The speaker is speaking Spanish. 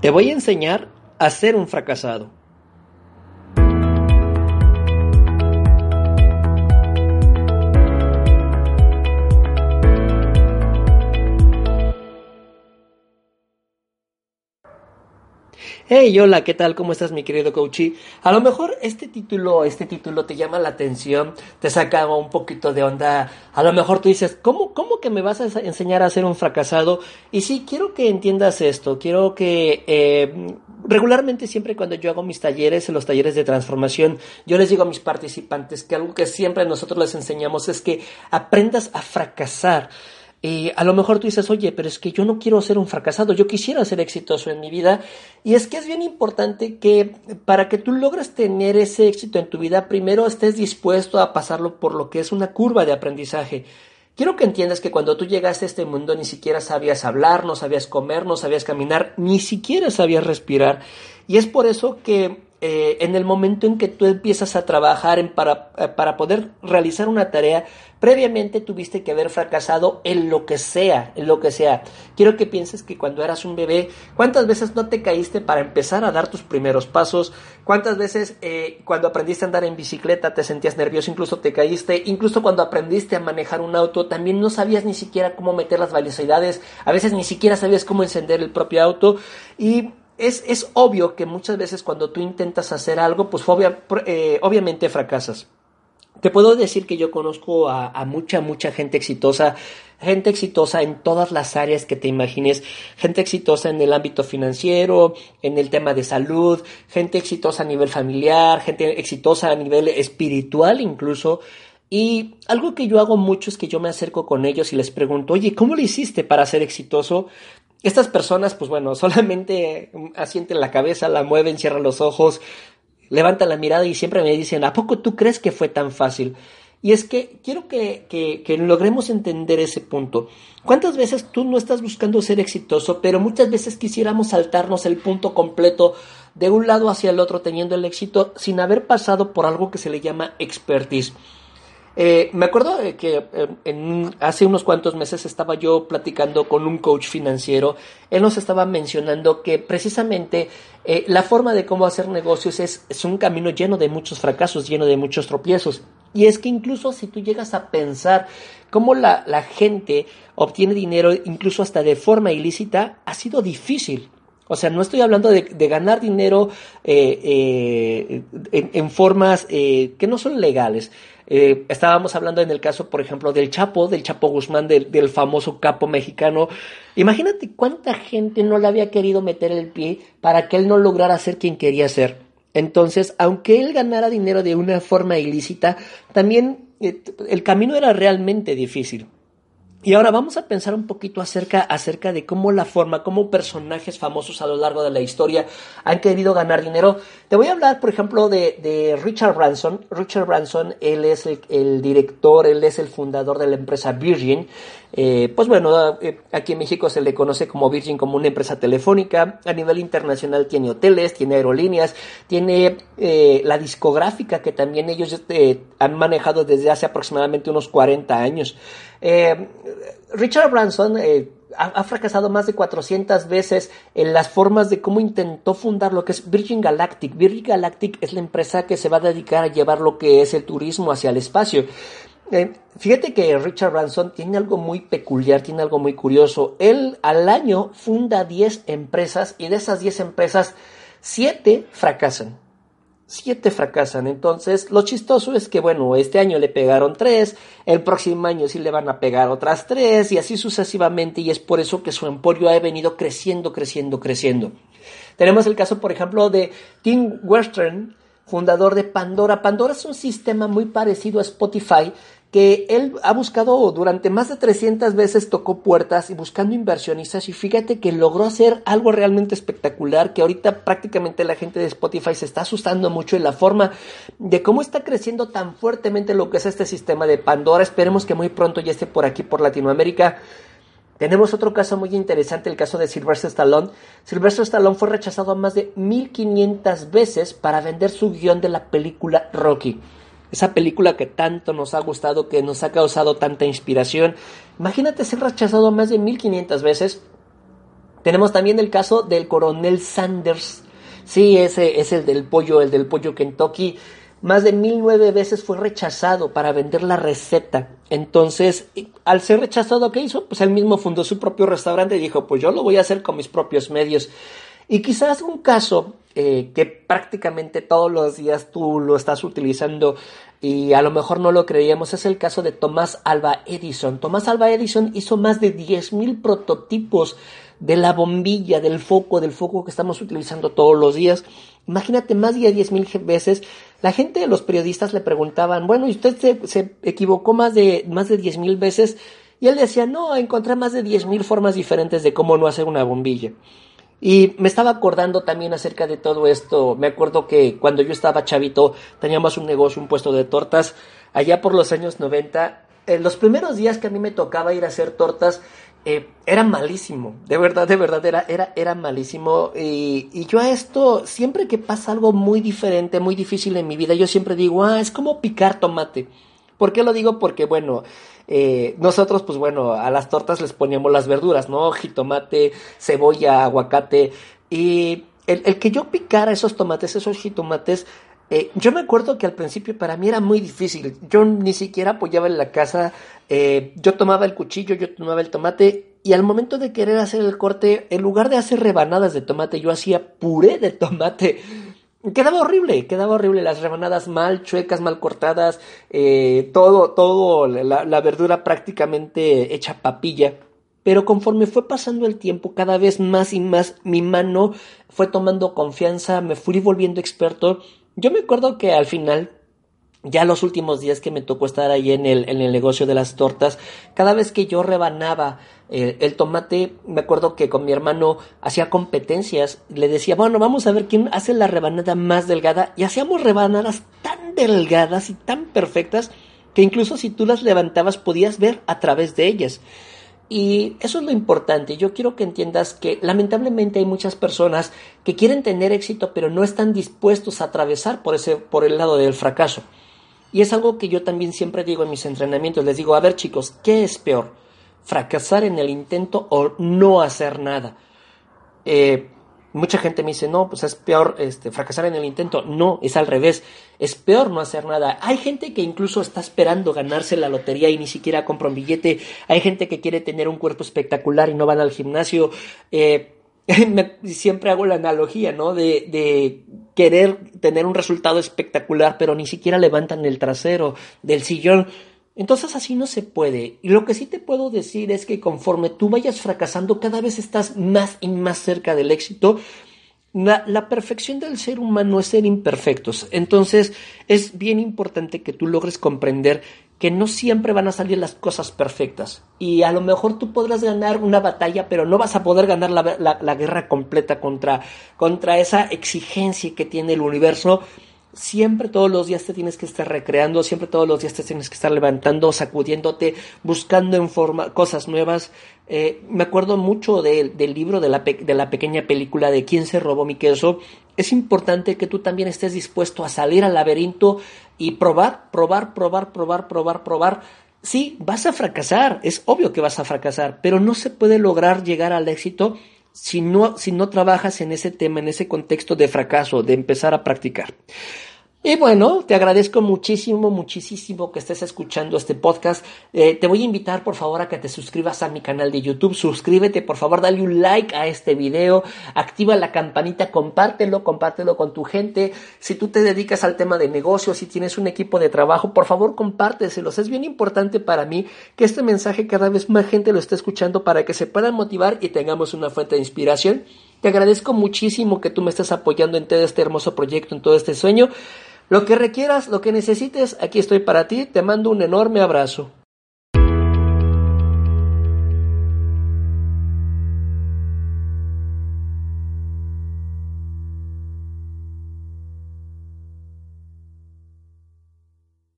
Te voy a enseñar a ser un fracasado. Hey, hola, ¿qué tal? ¿Cómo estás, mi querido coachy? A lo mejor este título, este título te llama la atención, te saca un poquito de onda. A lo mejor tú dices, ¿cómo, cómo que me vas a enseñar a ser un fracasado? Y sí, quiero que entiendas esto. Quiero que eh, regularmente siempre cuando yo hago mis talleres, en los talleres de transformación, yo les digo a mis participantes que algo que siempre nosotros les enseñamos es que aprendas a fracasar. Y a lo mejor tú dices, oye, pero es que yo no quiero ser un fracasado, yo quisiera ser exitoso en mi vida. Y es que es bien importante que para que tú logres tener ese éxito en tu vida, primero estés dispuesto a pasarlo por lo que es una curva de aprendizaje. Quiero que entiendas que cuando tú llegaste a este mundo ni siquiera sabías hablar, no sabías comer, no sabías caminar, ni siquiera sabías respirar. Y es por eso que eh, en el momento en que tú empiezas a trabajar para, eh, para poder realizar una tarea, previamente tuviste que haber fracasado en lo que sea, en lo que sea. Quiero que pienses que cuando eras un bebé, ¿cuántas veces no te caíste para empezar a dar tus primeros pasos? ¿Cuántas veces eh, cuando aprendiste a andar en bicicleta te sentías nervioso, incluso te caíste? Incluso cuando aprendiste a manejar un auto, también no sabías ni siquiera cómo meter las velocidades, a veces ni siquiera sabías cómo encender el propio auto y es, es, obvio que muchas veces cuando tú intentas hacer algo, pues eh, obviamente fracasas. Te puedo decir que yo conozco a, a, mucha, mucha gente exitosa, gente exitosa en todas las áreas que te imagines, gente exitosa en el ámbito financiero, en el tema de salud, gente exitosa a nivel familiar, gente exitosa a nivel espiritual incluso. Y algo que yo hago mucho es que yo me acerco con ellos y les pregunto, oye, ¿cómo lo hiciste para ser exitoso? Estas personas, pues bueno, solamente asienten la cabeza, la mueven, cierran los ojos, levantan la mirada y siempre me dicen, ¿a poco tú crees que fue tan fácil? Y es que quiero que, que, que, logremos entender ese punto. ¿Cuántas veces tú no estás buscando ser exitoso, pero muchas veces quisiéramos saltarnos el punto completo de un lado hacia el otro teniendo el éxito sin haber pasado por algo que se le llama expertise? Eh, me acuerdo que eh, hace unos cuantos meses estaba yo platicando con un coach financiero. Él nos estaba mencionando que precisamente eh, la forma de cómo hacer negocios es, un camino lleno de muchos fracasos, lleno de muchos tropiezos. Y es que incluso si tú llegas a pensar cómo la gente obtiene dinero, incluso hasta de forma ilícita, ha sido difícil. O sea, no estoy hablando de, ganar dinero en, en, formas que no son legales. Eh, estábamos hablando en el caso, por ejemplo, del Chapo, del Chapo Guzmán, del, famoso capo mexicano. Imagínate cuánta gente no le había querido meter el pie para que él no lograra ser quien quería ser. Entonces, aunque él ganara dinero de una forma ilícita, también eh, el camino era realmente difícil. Y ahora vamos a pensar un poquito acerca, acerca de cómo la forma, cómo personajes famosos a lo largo de la historia han querido ganar dinero. Te voy a hablar, por ejemplo, de, de Richard Branson. Richard Branson, él es el, el, director, él es el fundador de la empresa Virgin. Eh, pues bueno, eh, aquí en México se le conoce como Virgin como una empresa telefónica. A nivel internacional tiene hoteles, tiene aerolíneas, tiene eh, la discográfica que también ellos eh, han manejado desde hace aproximadamente unos 40 años. Eh, Richard Branson eh, ha, fracasado más de 400 veces en las formas de cómo intentó fundar lo que es Virgin Galactic. Virgin Galactic es la empresa que se va a dedicar a llevar lo que es el turismo hacia el espacio. Eh, fíjate que Richard Branson tiene algo muy peculiar, tiene algo muy curioso. Él al año funda 10 empresas y de esas 10 empresas, 7 fracasan siete fracasan. Entonces, lo chistoso es que, bueno, este año le pegaron tres, el próximo año sí le van a pegar otras tres, y así sucesivamente, y es por eso que su emporio ha venido creciendo, creciendo, creciendo. Tenemos el caso, por ejemplo, de Tim Western, fundador de Pandora. Pandora es un sistema muy parecido a Spotify, que él ha buscado durante más de 300 veces tocó puertas y buscando inversionistas y fíjate que logró hacer algo realmente espectacular que ahorita prácticamente la gente de Spotify se está asustando mucho en la forma de cómo está creciendo tan fuertemente lo que es este sistema de Pandora. Esperemos que muy pronto ya esté por aquí por Latinoamérica. Tenemos otro caso muy interesante, el caso de Sylvester Stallone. Sylvester Stallone fue rechazado más de 1500 veces para vender su guion de la película Rocky esa película que tanto nos ha gustado, que nos ha causado tanta inspiración. Imagínate ser rechazado más de 1500 veces. Tenemos también el caso del coronel Sanders. Sí, ese es el del pollo, el del pollo Kentucky. Más de mil nueve veces fue rechazado para vender la receta. Entonces, al ser rechazado, ¿qué hizo? Pues él mismo fundó su propio restaurante y dijo, pues yo lo voy a hacer con mis propios medios. Y quizás un caso eh, que prácticamente todos los días tú lo estás utilizando y a lo mejor no lo creíamos, es el caso de Tomás Alba Edison. Tomás Alba Edison hizo más de 10.000 prototipos de la bombilla, del foco, del foco que estamos utilizando todos los días. Imagínate, más de 10.000 veces. La gente, los periodistas le preguntaban, bueno, ¿y usted se, equivocó más de, más de 10.000 veces? Y él decía, no, encontré más de 10.000 formas diferentes de cómo no hacer una bombilla. Y me estaba acordando también acerca de todo esto. Me acuerdo que cuando yo estaba chavito teníamos un negocio, un puesto de tortas, allá por los años 90. En los primeros días que a mí me tocaba ir a hacer tortas, eh, era malísimo, de verdad, de verdad, era, era, era malísimo. Y, y, yo a esto, siempre que pasa algo muy diferente, muy difícil en mi vida, yo siempre digo, ah, es como picar tomate. ¿Por qué lo digo? Porque, bueno, eh, nosotros, pues bueno, a las tortas les poníamos las verduras, ¿no? Jitomate, cebolla, aguacate. Y el, que yo picara esos tomates, esos jitomates, eh, yo me acuerdo que al principio para mí era muy difícil. Yo ni siquiera apoyaba en la casa. Eh, yo tomaba el cuchillo, yo tomaba el tomate. Y al momento de querer hacer el corte, en lugar de hacer rebanadas de tomate, yo hacía puré de tomate. Quedaba horrible, quedaba horrible. Las rebanadas mal chuecas, mal cortadas. Eh, todo, todo, la, la verdura prácticamente hecha papilla. Pero conforme fue pasando el tiempo, cada vez más y más mi mano fue tomando confianza, me fui volviendo experto yo me acuerdo que al final, ya los últimos días que me tocó estar ahí en el, en el negocio de las tortas, cada vez que yo rebanaba eh, el tomate, me acuerdo que con mi hermano hacía competencias, le decía, bueno, vamos a ver quién hace la rebanada más delgada, y hacíamos rebanadas tan delgadas y tan perfectas que incluso si tú las levantabas podías ver a través de ellas. Y eso es lo importante. Yo quiero que entiendas que lamentablemente hay muchas personas que quieren tener éxito pero no están dispuestos a atravesar por ese por el lado del fracaso. Y es algo que yo también siempre digo en mis entrenamientos. Les digo, a ver chicos, ¿qué es peor? ¿Fracasar en el intento o no hacer nada? Eh, Mucha gente me dice, no, pues es peor este, fracasar en el intento. No, es al revés. Es peor no hacer nada. Hay gente que incluso está esperando ganarse la lotería y ni siquiera compra un billete. Hay gente que quiere tener un cuerpo espectacular y no van al gimnasio. Eh, siempre hago la analogía, ¿no? De, de querer tener un resultado espectacular, pero ni siquiera levantan el trasero del sillón. Entonces así no se puede. Y lo que sí te puedo decir es que conforme tú vayas fracasando, cada vez estás más y más cerca del éxito. La, perfección del ser humano es ser imperfectos. Entonces es bien importante que tú logres comprender que no siempre van a salir las cosas perfectas. Y a lo mejor tú podrás ganar una batalla, pero no vas a poder ganar la, la guerra completa contra, contra esa exigencia que tiene el universo siempre todos los días te tienes que estar recreando, siempre todos los días te tienes que estar levantando, sacudiéndote, buscando en forma cosas nuevas. Eh, me acuerdo mucho del libro de la, de la pequeña película de quién se robó mi queso. Es importante que tú también estés dispuesto a salir al laberinto y probar, probar, probar, probar, probar, probar. Sí, vas a fracasar, es obvio que vas a fracasar, pero no se puede lograr llegar al éxito si no, si no trabajas en ese tema, en ese contexto de fracaso, de empezar a practicar. Y bueno, te agradezco muchísimo, muchísimo que estés escuchando este podcast. Eh, te voy a invitar por favor a que te suscribas a mi canal de YouTube. Suscríbete, por favor, dale un like a este video, activa la campanita, compártelo, compártelo con tu gente. Si tú te dedicas al tema de negocios, si tienes un equipo de trabajo, por favor, compárteselos. Es bien importante para mí que este mensaje cada vez más gente lo esté escuchando para que se puedan motivar y tengamos una fuente de inspiración. Te agradezco muchísimo que tú me estés apoyando en todo este hermoso proyecto, en todo este sueño. Lo que requieras, lo que necesites, aquí estoy para ti. Te mando un enorme abrazo.